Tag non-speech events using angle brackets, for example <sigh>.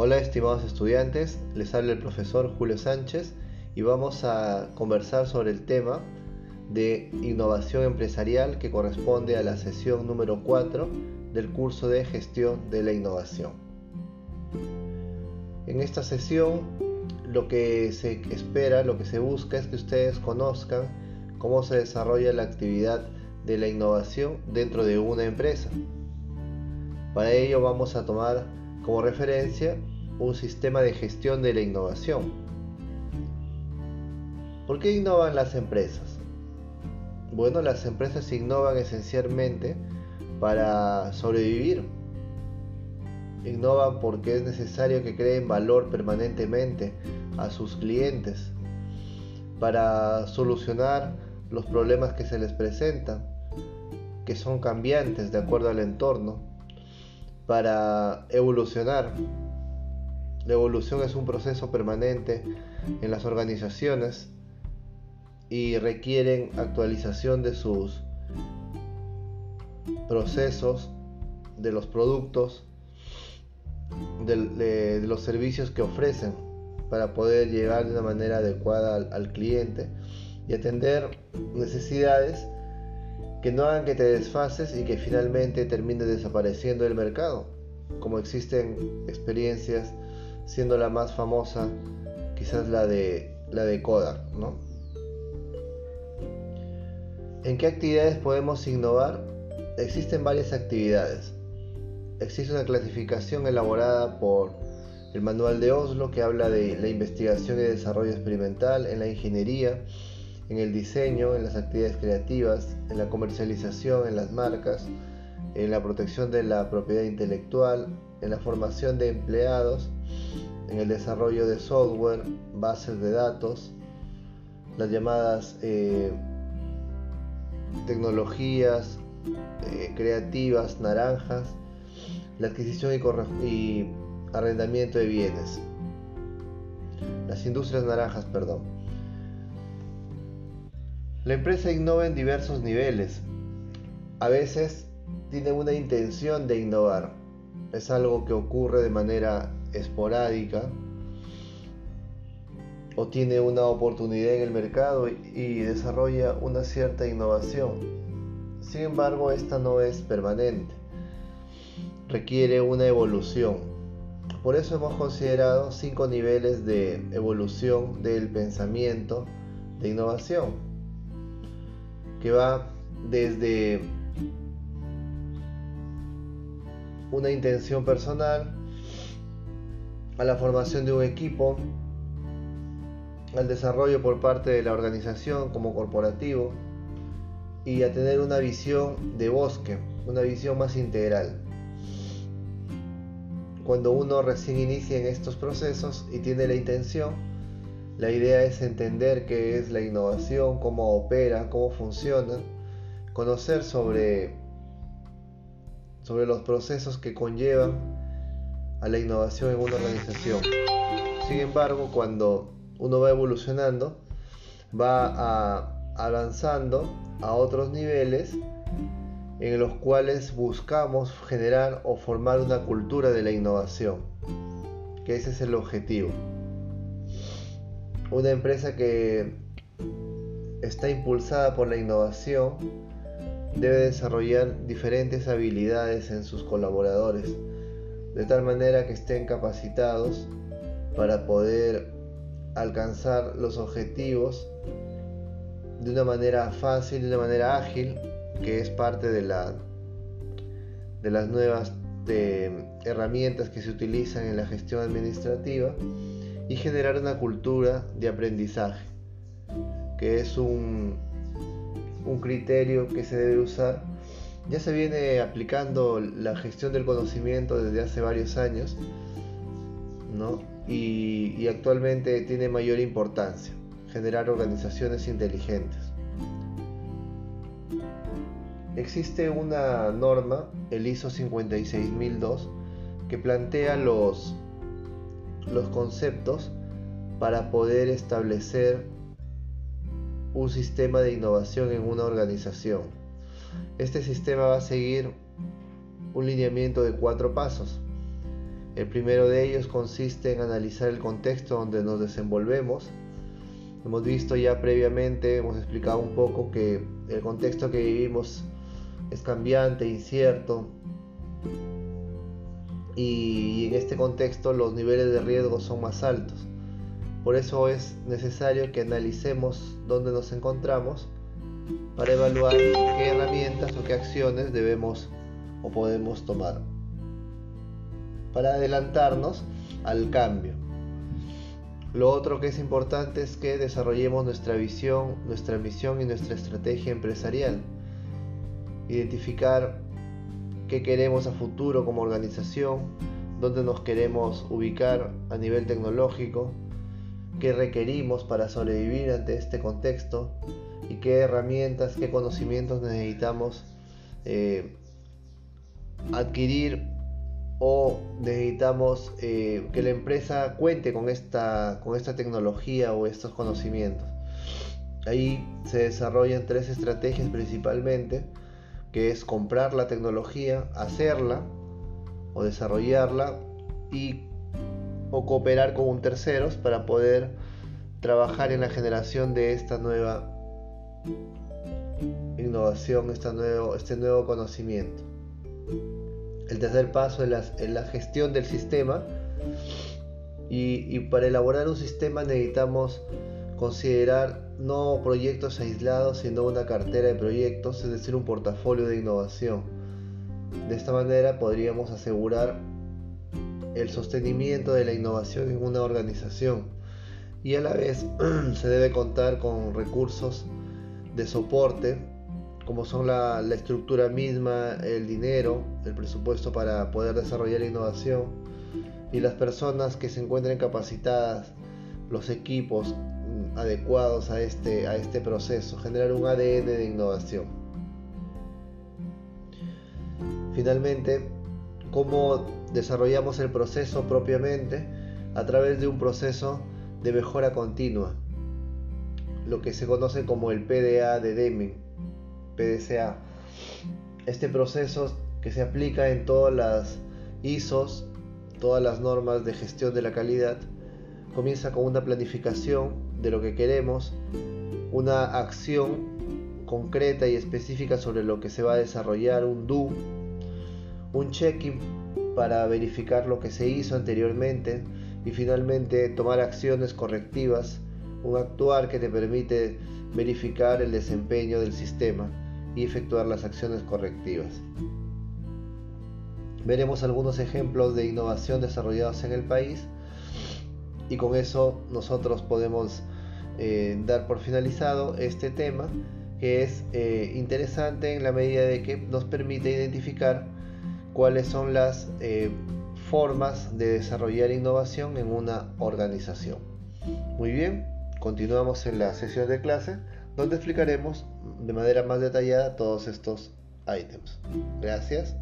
Hola estimados estudiantes, les habla el profesor Julio Sánchez y vamos a conversar sobre el tema de innovación empresarial que corresponde a la sesión número 4 del curso de gestión de la innovación. En esta sesión lo que se espera, lo que se busca es que ustedes conozcan cómo se desarrolla la actividad de la innovación dentro de una empresa. Para ello vamos a tomar como referencia un sistema de gestión de la innovación. ¿Por qué innovan las empresas? Bueno, las empresas innovan esencialmente para sobrevivir. Innovan porque es necesario que creen valor permanentemente a sus clientes, para solucionar los problemas que se les presentan, que son cambiantes de acuerdo al entorno, para evolucionar. La evolución es un proceso permanente en las organizaciones y requieren actualización de sus procesos, de los productos, de, los servicios que ofrecen para poder llegar de una manera adecuada al cliente y atender necesidades que no hagan que te desfases y que finalmente termine desapareciendo del mercado, como existen experiencias siendo la más famosa quizás la de, la de Kodak. ¿no? ¿En qué actividades podemos innovar? Existen varias actividades. Existe una clasificación elaborada por el Manual de Oslo que habla de la investigación y desarrollo experimental en la ingeniería, en el diseño, en las actividades creativas, en la comercialización, en las marcas, en la protección de la propiedad intelectual, en la formación de empleados, en el desarrollo de software, bases de datos, las llamadas eh, tecnologías eh, creativas naranjas, la adquisición y, y arrendamiento de bienes, las industrias naranjas, perdón. La empresa innova en diversos niveles. A veces tiene una intención de innovar, es algo que ocurre de manera esporádica o tiene una oportunidad en el mercado y, desarrolla una cierta innovación. Sin embargo, esta no es permanente, requiere una evolución. Por eso hemos considerado cinco niveles de evolución del pensamiento de innovación, que va desde una intención personal, a la formación de un equipo, al desarrollo por parte de la organización como corporativo y a tener una visión de bosque, una visión más integral. Cuando uno recién inicia en estos procesos y tiene la intención, la idea es entender qué es la innovación, cómo opera, cómo funciona, conocer sobre sobre los procesos que conllevan a la innovación en una organización. Sin embargo, cuando uno va evolucionando, va avanzando a otros niveles en los cuales buscamos generar o formar una cultura de la innovación, que ese es el objetivo. Una empresa que está impulsada por la innovación debe desarrollar diferentes habilidades en sus colaboradores, de tal manera que estén capacitados para poder alcanzar los objetivos de una manera fácil, de una manera ágil, que es parte de, la, de las nuevas herramientas que se utilizan en la gestión administrativa y generar una cultura de aprendizaje, que es un, un criterio que se debe usar. Ya se viene aplicando la gestión del conocimiento desde hace varios años ¿no? y, y actualmente tiene mayor importancia generar organizaciones inteligentes. Existe una norma, el ISO 56002, que plantea los, los conceptos para poder establecer un sistema de innovación en una organización. Este sistema va a seguir un lineamiento de cuatro pasos. El primero de ellos consiste en analizar el contexto donde nos desenvolvemos. Hemos visto ya previamente, hemos explicado un poco que el contexto que vivimos es cambiante, incierto, y en este contexto los niveles de riesgo son más altos. Por eso es necesario que analicemos dónde nos encontramos para evaluar qué herramientas o qué acciones debemos o podemos tomar para adelantarnos al cambio. Lo otro que es importante es que desarrollemos nuestra visión, nuestra misión y nuestra estrategia empresarial. Identificar qué queremos a futuro como organización, dónde nos queremos ubicar a nivel tecnológico, qué requerimos para sobrevivir ante este contexto y qué herramientas, qué conocimientos necesitamos eh, adquirir o necesitamos eh, que la empresa cuente con esta, con esta tecnología o estos conocimientos. Ahí se desarrollan tres estrategias principalmente, que es comprar la tecnología, hacerla o desarrollarla y o cooperar con terceros para poder trabajar en la generación de esta nueva innovación, esta nuevo, este nuevo conocimiento. El tercer paso es la, gestión del sistema y, y, para elaborar un sistema necesitamos considerar no proyectos aislados, sino una cartera de proyectos, es decir, un portafolio de innovación. De esta manera podríamos asegurar el sostenimiento de la innovación en una organización y a la vez <clears throat> se debe contar con recursos de soporte como son la, estructura misma, el dinero, el presupuesto para poder desarrollar la innovación y las personas que se encuentren capacitadas, los equipos adecuados a este, a este proceso, generar un ADN de innovación. Finalmente, cómo desarrollamos el proceso propiamente a través de un proceso de mejora continua, lo que se conoce como el PDA de Deming PDCA. Este proceso que se aplica en todas las ISOs, todas las normas de gestión de la calidad, comienza con una planificación de lo que queremos, una acción concreta y específica sobre lo que se va a desarrollar, un do, un check-in para verificar lo que se hizo anteriormente y finalmente tomar acciones correctivas, un actuar que te permite verificar el desempeño del sistema y efectuar las acciones correctivas. Veremos algunos ejemplos de innovación desarrollados en el país y con eso nosotros podemos eh, dar por finalizado este tema que es eh, interesante en la medida de que nos permite identificar cuáles son las eh, formas de desarrollar innovación en una organización. Muy bien, continuamos en la sesión de clase donde explicaremos de manera más detallada todos estos ítems. Gracias.